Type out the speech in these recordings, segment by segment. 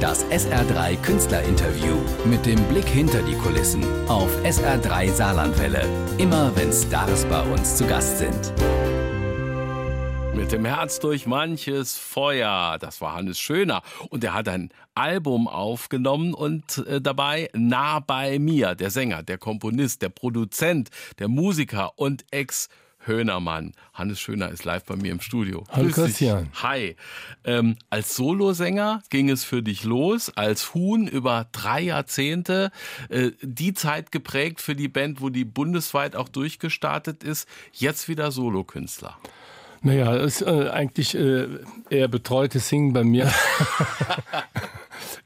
Das SR3 Künstlerinterview mit dem Blick hinter die Kulissen auf SR3 Saarlandwelle. Immer wenn Stars bei uns zu Gast sind. Mit dem Herz durch manches Feuer. Das war Hannes Schöner. Und er hat ein Album aufgenommen und äh, dabei nah bei mir. Der Sänger, der Komponist, der Produzent, der Musiker und Ex- Höhnermann. Hannes Schöner ist live bei mir im Studio. Hallo Christian. Hi. Ähm, als Solosänger ging es für dich los, als Huhn über drei Jahrzehnte. Äh, die Zeit geprägt für die Band, wo die bundesweit auch durchgestartet ist. Jetzt wieder Solokünstler. Naja, ist äh, eigentlich äh, eher betreutes Singen bei mir.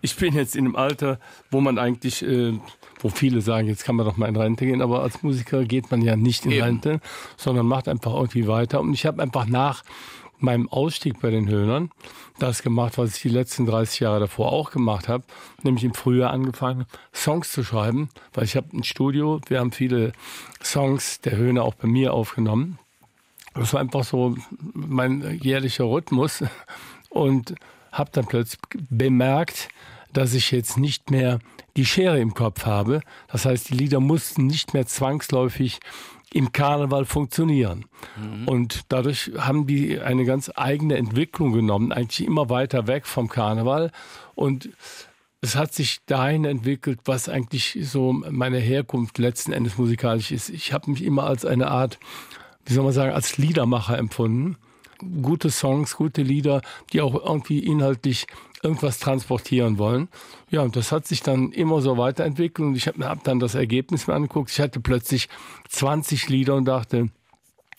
ich bin jetzt in einem Alter, wo man eigentlich, äh, wo viele sagen, jetzt kann man doch mal in Rente gehen, aber als Musiker geht man ja nicht in Eben. Rente, sondern macht einfach irgendwie weiter. Und ich habe einfach nach meinem Ausstieg bei den Höhnern das gemacht, was ich die letzten 30 Jahre davor auch gemacht habe, nämlich im Frühjahr angefangen, Songs zu schreiben, weil ich habe ein Studio, wir haben viele Songs der Höhner auch bei mir aufgenommen das war einfach so mein jährlicher Rhythmus und habe dann plötzlich bemerkt, dass ich jetzt nicht mehr die Schere im Kopf habe. Das heißt, die Lieder mussten nicht mehr zwangsläufig im Karneval funktionieren. Mhm. Und dadurch haben die eine ganz eigene Entwicklung genommen, eigentlich immer weiter weg vom Karneval. Und es hat sich dahin entwickelt, was eigentlich so meine Herkunft letzten Endes musikalisch ist. Ich habe mich immer als eine Art wie soll man sagen, als Liedermacher empfunden. Gute Songs, gute Lieder, die auch irgendwie inhaltlich irgendwas transportieren wollen. Ja, und das hat sich dann immer so weiterentwickelt und ich habe hab dann das Ergebnis mir angeguckt. Ich hatte plötzlich 20 Lieder und dachte,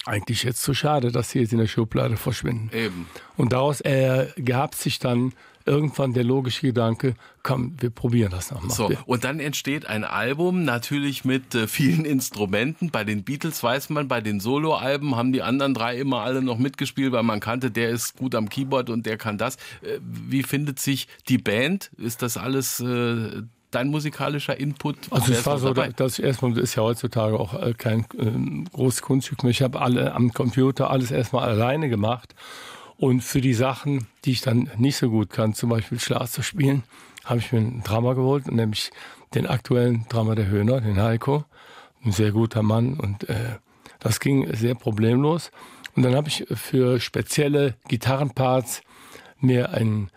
eigentlich jetzt zu schade, dass sie jetzt in der Schublade verschwinden. Eben. Und daraus ergab sich dann irgendwann der logische Gedanke, komm, wir probieren das nochmal. So, und dann entsteht ein Album, natürlich mit äh, vielen Instrumenten. Bei den Beatles weiß man, bei den Soloalben haben die anderen drei immer alle noch mitgespielt, weil man kannte, der ist gut am Keyboard und der kann das. Äh, wie findet sich die Band? Ist das alles äh, dein musikalischer Input? Also es war so, dass ich erstmal, das ist ja heutzutage auch äh, kein äh, großes Kunststück mehr. Ich habe alle am Computer alles erstmal alleine gemacht. Und für die Sachen, die ich dann nicht so gut kann, zum Beispiel Schlag zu spielen, habe ich mir einen Drama geholt, nämlich den aktuellen Drama der Höhner, den Heiko. Ein sehr guter Mann und äh, das ging sehr problemlos. Und dann habe ich für spezielle Gitarrenparts mir einen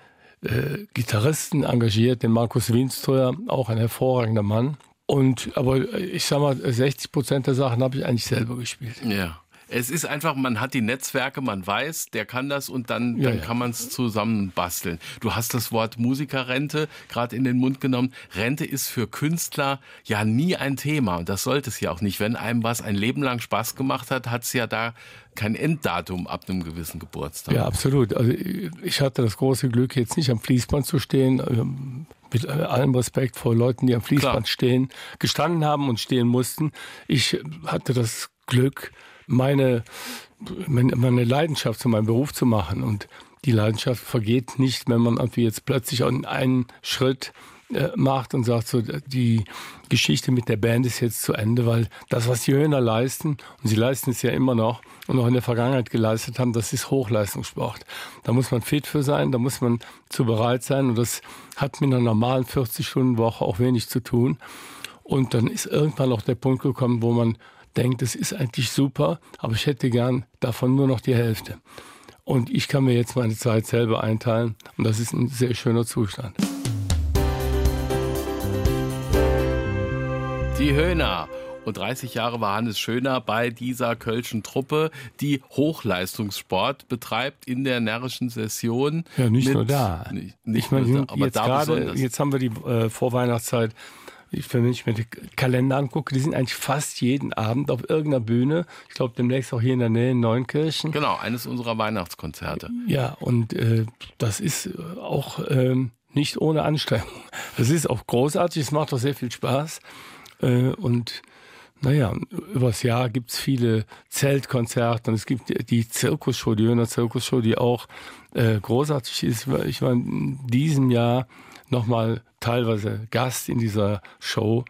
äh, Gitarristen engagiert, den Markus Wienströer, auch ein hervorragender Mann. Und aber ich sag mal, 60 Prozent der Sachen habe ich eigentlich selber gespielt. Ja. Es ist einfach, man hat die Netzwerke, man weiß, der kann das und dann, ja, dann kann man es zusammenbasteln. Du hast das Wort Musikerrente gerade in den Mund genommen. Rente ist für Künstler ja nie ein Thema und das sollte es ja auch nicht. Wenn einem was ein Leben lang Spaß gemacht hat, hat es ja da kein Enddatum ab einem gewissen Geburtstag. Ja, absolut. Also ich hatte das große Glück, jetzt nicht am Fließband zu stehen. Ähm, mit allem Respekt vor Leuten, die am Fließband Klar. stehen, gestanden haben und stehen mussten. Ich hatte das Glück, meine, meine Leidenschaft zu meinem Beruf zu machen. Und die Leidenschaft vergeht nicht, wenn man irgendwie jetzt plötzlich einen Schritt äh, macht und sagt, so die Geschichte mit der Band ist jetzt zu Ende, weil das, was die Höhner leisten, und sie leisten es ja immer noch und auch in der Vergangenheit geleistet haben, das ist Hochleistungssport. Da muss man fit für sein, da muss man zu bereit sein und das hat mit einer normalen 40-Stunden-Woche auch wenig zu tun. Und dann ist irgendwann auch der Punkt gekommen, wo man denkt, es ist eigentlich super, aber ich hätte gern davon nur noch die Hälfte. Und ich kann mir jetzt meine Zeit selber einteilen und das ist ein sehr schöner Zustand. Die Höhner. Und 30 Jahre war Hannes Schöner bei dieser Kölschen Truppe, die Hochleistungssport betreibt in der närrischen Session. Ja, nicht nur da. Nicht, nicht ich meine, nur da, aber jetzt, da grade, jetzt haben wir die äh, Vorweihnachtszeit ich, wenn ich mir den Kalender angucke, die sind eigentlich fast jeden Abend auf irgendeiner Bühne. Ich glaube, demnächst auch hier in der Nähe in Neunkirchen. Genau, eines unserer Weihnachtskonzerte. Ja, und äh, das ist auch ähm, nicht ohne Anstrengung. Das ist auch großartig, es macht auch sehr viel Spaß. Äh, und naja, übers Jahr gibt es viele Zeltkonzerte und es gibt die Zirkusshow, die Jöner Zirkusshow, die auch äh, großartig ist. Ich war in diesem Jahr nochmal teilweise Gast in dieser Show.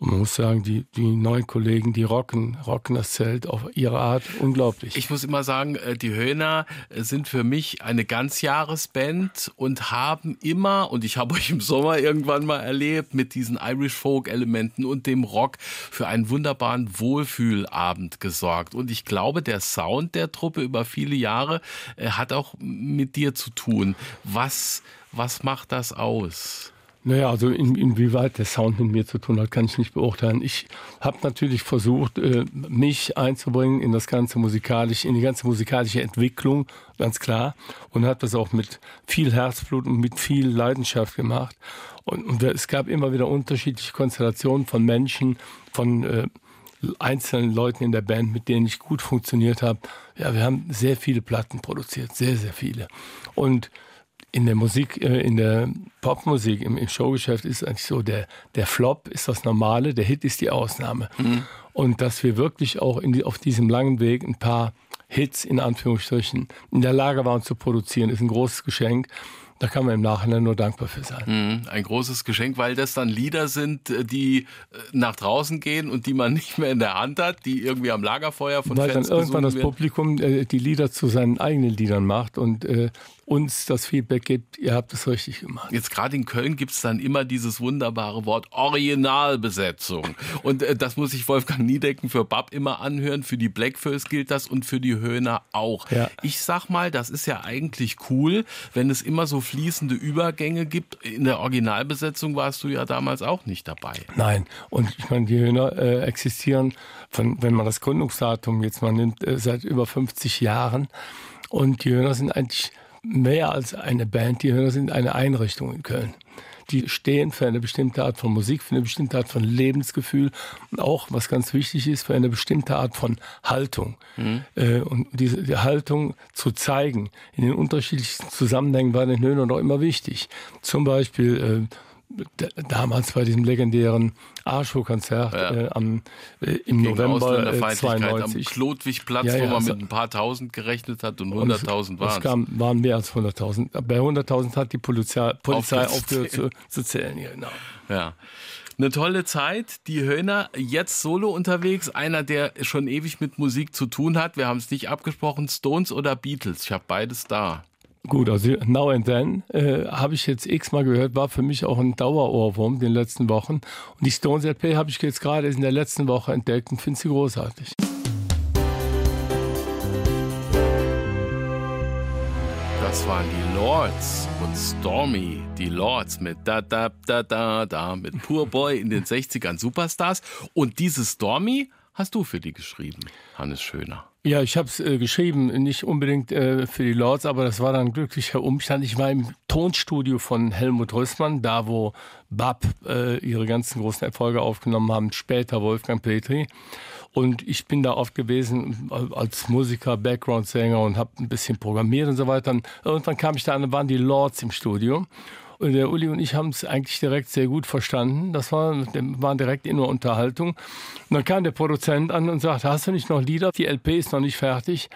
Und man muss sagen, die, die neuen Kollegen, die rocken, rocken das Zelt auf ihre Art unglaublich. Ich muss immer sagen, äh, die Höhner äh, sind für mich eine Ganzjahresband und haben immer, und ich habe euch im Sommer irgendwann mal erlebt, mit diesen Irish Folk Elementen und dem Rock für einen wunderbaren Wohlfühlabend gesorgt. Und ich glaube, der Sound der Truppe über viele Jahre äh, hat auch mit dir zu tun. Was, was macht das aus? Naja, also in, inwieweit der Sound mit mir zu tun hat, kann ich nicht beurteilen. Ich habe natürlich versucht, äh, mich einzubringen in das ganze musikalische, in die ganze musikalische Entwicklung, ganz klar, und habe das auch mit viel Herzblut und mit viel Leidenschaft gemacht. Und, und es gab immer wieder unterschiedliche Konstellationen von Menschen, von äh, einzelnen Leuten in der Band, mit denen ich gut funktioniert habe. Ja, wir haben sehr viele Platten produziert, sehr, sehr viele. Und in der Musik, äh, in der Popmusik, im, im, Showgeschäft ist eigentlich so, der, der Flop ist das Normale, der Hit ist die Ausnahme. Mhm. Und dass wir wirklich auch die, auf diesem langen Weg ein paar Hits in Anführungsstrichen in der Lage waren zu produzieren, ist ein großes Geschenk. Da kann man im Nachhinein nur dankbar für sein. Mhm, ein großes Geschenk, weil das dann Lieder sind, äh, die äh, nach draußen gehen und die man nicht mehr in der Hand hat, die irgendwie am Lagerfeuer von weil Fans dann irgendwann das Publikum äh, die Lieder zu seinen eigenen Liedern macht und äh, uns das Feedback gibt, ihr habt es richtig gemacht. Jetzt gerade in Köln gibt es dann immer dieses wunderbare Wort Originalbesetzung. Und äh, das muss sich Wolfgang Niedecken für Bab immer anhören, für die Blackfurs gilt das und für die Höhner auch. Ja. Ich sag mal, das ist ja eigentlich cool, wenn es immer so fließende Übergänge gibt. In der Originalbesetzung warst du ja damals auch nicht dabei. Nein, und ich meine, die Höhner äh, existieren, von, wenn man das Gründungsdatum jetzt mal nimmt, äh, seit über 50 Jahren. Und die Höhner sind eigentlich mehr als eine Band, die Hörer sind eine Einrichtung in Köln. Die stehen für eine bestimmte Art von Musik, für eine bestimmte Art von Lebensgefühl und auch, was ganz wichtig ist, für eine bestimmte Art von Haltung. Mhm. Äh, und diese die Haltung zu zeigen in den unterschiedlichsten Zusammenhängen war den Höhnern auch immer wichtig. Zum Beispiel äh, damals bei diesem legendären Arschow-Konzert ja. äh, am, äh, im Gegen November äh, 92. Am Klodwigplatz, ja, ja, wo man also, mit ein paar Tausend gerechnet hat und 100.000 waren. Es kam, waren mehr als 100.000. Bei 100.000 hat die Polizei, Polizei aufgehört zu, zu zählen. Genau. Ja. Eine tolle Zeit. Die Höhner jetzt solo unterwegs. Einer, der schon ewig mit Musik zu tun hat. Wir haben es nicht abgesprochen. Stones oder Beatles? Ich habe beides da. Gut, also Now and Then äh, habe ich jetzt x-mal gehört, war für mich auch ein Dauerohrwurm in den letzten Wochen. Und die Stones LP habe ich jetzt gerade in der letzten Woche entdeckt und finde sie großartig. Das waren die Lords und Stormy, die Lords mit da da da da da mit Poor Boy in den 60ern Superstars und diese Stormy hast du für die geschrieben, Hannes Schöner. Ja, ich habe es äh, geschrieben, nicht unbedingt äh, für die Lords, aber das war dann glücklicher Umstand. Ich war im Tonstudio von Helmut Rössmann, da wo Bab äh, ihre ganzen großen Erfolge aufgenommen haben, später Wolfgang Petri. Und ich bin da oft gewesen äh, als Musiker, Background-Sänger und habe ein bisschen programmiert und so weiter. Und irgendwann kam ich da an, da waren die Lords im Studio. Und der Uli und ich haben es eigentlich direkt sehr gut verstanden. Das war, waren direkt in der Unterhaltung. Und dann kam der Produzent an und sagte, hast du nicht noch Lieder? Die LP ist noch nicht fertig.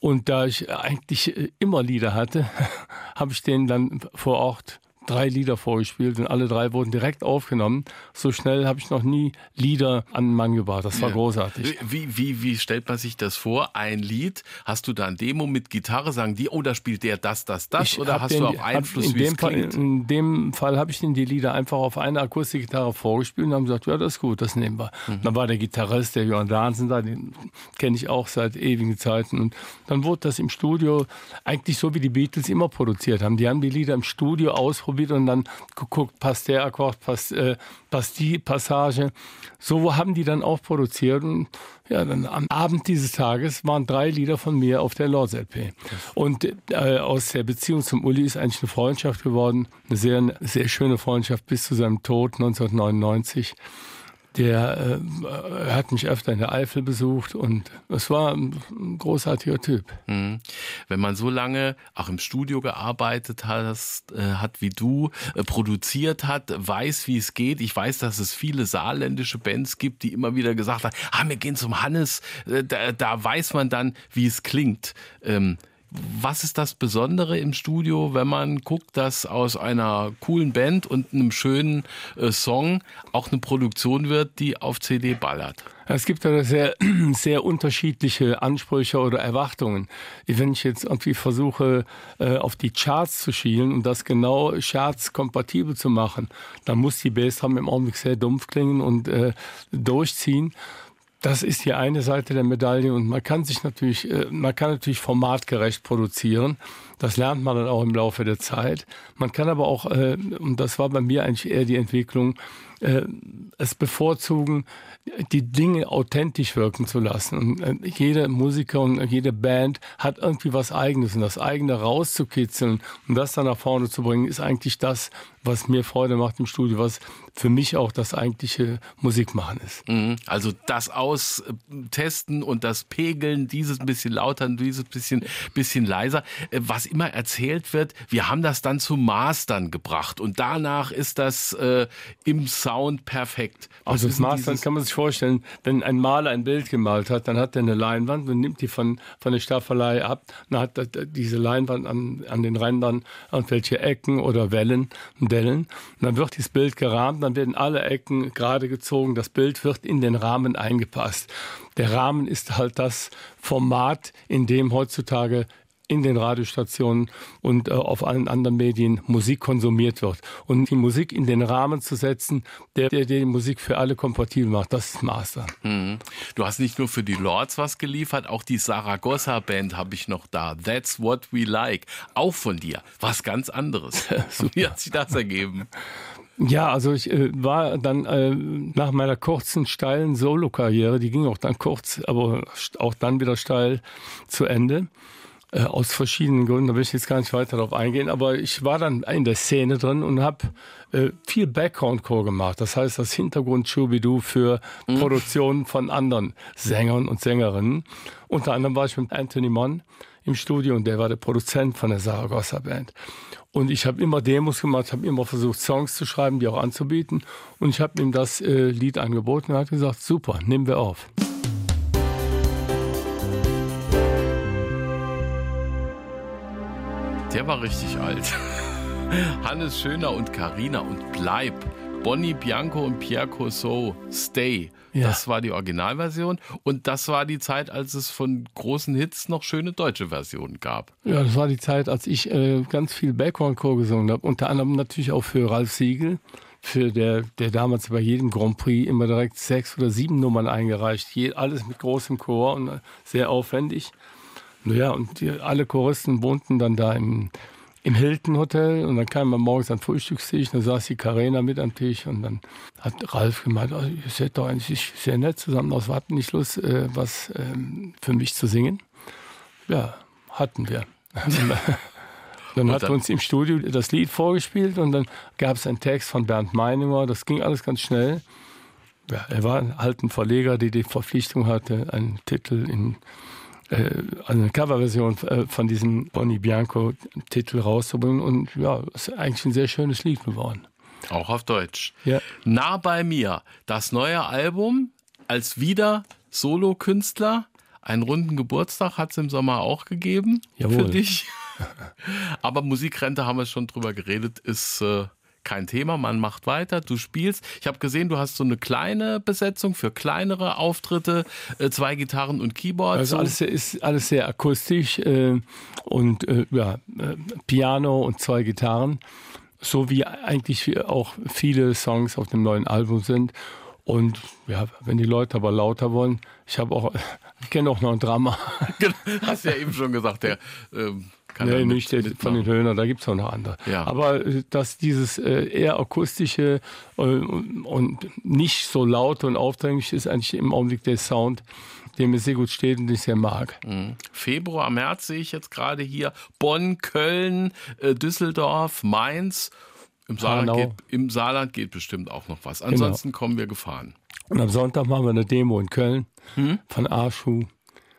Und da ich eigentlich immer Lieder hatte, habe ich den dann vor Ort drei Lieder vorgespielt und alle drei wurden direkt aufgenommen. So schnell habe ich noch nie Lieder an den Mann gebracht. Das war ja. großartig. Wie, wie, wie stellt man sich das vor? Ein Lied, hast du da ein Demo mit Gitarre, sagen die, oh, da spielt der das, das, das? Ich oder hast den, du auch Einfluss, in wie dem Fall, In dem Fall habe ich den die Lieder einfach auf eine Akustikgitarre vorgespielt und haben gesagt, ja, das ist gut, das nehmen wir. Mhm. Dann war der Gitarrist, der Johann Dansen da, den kenne ich auch seit ewigen Zeiten. Und dann wurde das im Studio eigentlich so, wie die Beatles immer produziert haben. Die haben die Lieder im Studio ausprobiert ausprobiert und dann geguckt, passt der Akkord, passt, äh, passt die Passage. So haben die dann auch produziert. Und ja, dann am Abend dieses Tages waren drei Lieder von mir auf der Lords LP. Und äh, aus der Beziehung zum Uli ist eigentlich eine Freundschaft geworden. Eine sehr, sehr schöne Freundschaft bis zu seinem Tod 1999 der äh, hat mich öfter in der Eifel besucht und es war ein großartiger Typ. Mhm. Wenn man so lange auch im Studio gearbeitet hast, äh, hat wie du, äh, produziert hat, weiß, wie es geht. Ich weiß, dass es viele saarländische Bands gibt, die immer wieder gesagt haben, ah, wir gehen zum Hannes, äh, da, da weiß man dann, wie es klingt. Ähm, Was ist das Besondere im Studio, wenn man guckt, dass aus einer coolen Band und einem schönen äh, Song auch eine Produktion wird, die auf CD ballert? Es gibt da sehr, sehr unterschiedliche Ansprüche oder Erwartungen. Wenn ich jetzt irgendwie versuche, äh, auf die Charts zu schielen und das genau Charts kompatibel zu machen, dann muss die Bassdrum im Augenblick sehr dumpf klingen und äh, durchziehen. Das ist die eine Seite der Medaille und man kann sich natürlich, äh, man kann natürlich formatgerecht produzieren. Das lernt man dann auch im Laufe der Zeit. Man kann aber auch, äh, und das war bei mir eigentlich eher die Entwicklung, es bevorzugen, die Dinge authentisch wirken zu lassen. Und äh, jeder Musiker und jede Band hat irgendwie was Eigenes und das eigene rauszukitzeln und das dann nach vorne zu bringen, ist eigentlich das, was mir Freude macht im Studio, was für mich auch das eigentliche Musikmachen ist. Mhm. Also das Austesten und das Pegeln, dieses bisschen lauter, dieses bisschen, bisschen leiser. Äh, was immer erzählt wird, wir haben das dann zu Mastern gebracht und danach ist das äh, im Sound perfekt. Was also das Mastern kann man sich vorstellen, wenn ein Maler ein Bild gemalt hat, dann hat er eine Leinwand und nimmt die von, von der Staffelei ab. Dann hat diese Leinwand an, an den Rändern irgendwelche Ecken oder Wellen, Dellen. Und dann wird dieses Bild gerahmt, dann werden alle Ecken gerade gezogen. Das Bild wird in den Rahmen eingepasst. Der Rahmen ist halt das Format, in dem heutzutage in den Radiostationen und äh, auf allen anderen Medien Musik konsumiert wird. Und die Musik in den Rahmen zu setzen, der, der die Musik für alle kompatibel macht, das ist Master. Mhm. Du hast nicht nur für die Lords was geliefert, auch die Saragossa Band habe ich noch da. That's what we like. Auch von dir. Was ganz anderes. Wie hat sich das ergeben? Ja, also ich äh, war dann äh, nach meiner kurzen, steilen Solo-Karriere, die ging auch dann kurz, aber auch dann wieder steil zu Ende äh, aus verschiedenen Gründen, da will ich jetzt gar nicht weiter darauf eingehen, aber ich war dann in der Szene drin und habe äh, viel Background-Core gemacht. Das heißt, das hintergrund Schubidu für mhm. Produktionen von anderen Sängern und Sängerinnen. Unter anderem war ich mit Anthony Monn im Studio und der war der Produzent von der Saragossa Band. Und ich habe immer Demos gemacht, habe immer versucht, Songs zu schreiben, die auch anzubieten. Und ich habe ihm das äh, Lied angeboten und er hat gesagt, super, nehmen wir auf. Der war richtig alt. Hannes Schöner und Karina und Bleib. Bonnie Bianco und Pierre Cousseau, Stay. Ja. Das war die Originalversion und das war die Zeit, als es von großen Hits noch schöne deutsche Versionen gab. Ja, das war die Zeit, als ich äh, ganz viel Background-Chor gesungen habe. Unter anderem natürlich auch für Ralf Siegel, für der, der damals bei jedem Grand Prix immer direkt sechs oder sieben Nummern eingereicht. Je, alles mit großem Chor und äh, sehr aufwendig. Naja, und die, alle Choristen wohnten dann da im, im Hilton Hotel und dann kam man morgens an den Frühstückstisch, dann saß die Karena mit am Tisch und dann hat Ralf gemeint, oh, ihr seid doch eigentlich sehr nett zusammen aus, wir hatten nicht Lust, äh, was ähm, für mich zu singen. Ja, hatten wir. dann hat uns im Studio das Lied vorgespielt und dann gab es einen Text von Bernd Meininger, das ging alles ganz schnell. Ja, er war halt ein Verleger, der die Verpflichtung hatte, einen Titel in eine Coverversion äh, von diesem Bonnie Bianco-Titel rauszubringen. Und ja, es ist eigentlich ein sehr schönes Lied geworden. Auch auf Deutsch. Ja. Nah bei mir, das neue Album als wieder Solo-Künstler. Einen runden Geburtstag hat es im Sommer auch gegeben Jawohl. für dich. Aber Musikrente haben wir schon drüber geredet, ist äh, kein Thema, man macht weiter, du spielst. Ich habe gesehen, du hast so eine kleine Besetzung für kleinere Auftritte, äh, zwei Gitarren und Keyboard. Also alles ist alles sehr akustisch äh, und äh, ja, äh, Piano und zwei Gitarren, so wie eigentlich auch viele Songs auf dem neuen Album sind. Und ja, wenn die Leute aber lauter wollen, ich habe auch, ich kenne auch noch ein Drama. Genau, hast ja eben schon gesagt, der ähm, kann nee, nicht mit von den Höhner, da gibt es auch noch andere. Ja. Aber äh, dass dieses äh, eher akustische äh, und nicht so laut und aufdringlich ist eigentlich im Augenblick der Sound, der mir sehr gut steht und ich sehr mag. Mhm. Februar, März sehe ich jetzt gerade hier. Bonn, Köln, Düsseldorf, Mainz. Im Saarland, geht, Im Saarland geht bestimmt auch noch was. Genau. Ansonsten genau. kommen wir gefahren. Und am Sonntag machen wir eine Demo in Köln hm? von Arschu.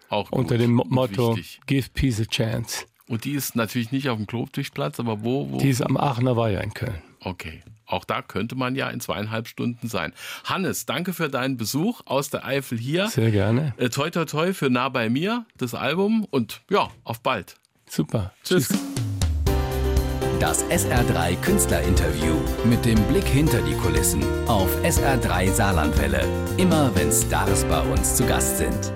Auch gut. Unter dem Motto Give Peace a Chance. Und die ist natürlich nicht auf dem Klobtischplatz, aber wo, wo? Die ist am Aachener Weiher in Köln. Okay. Auch da könnte man ja in zweieinhalb Stunden sein. Hannes, danke für deinen Besuch aus der Eifel hier. Sehr gerne. Äh, toi, toi, toi für Nah bei mir, das Album. Und ja, auf bald. Super. Tschüss. Tschüss. Das SR3 Künstlerinterview mit dem Blick hinter die Kulissen auf SR3 Saarlandwelle. Immer wenn Stars bei uns zu Gast sind.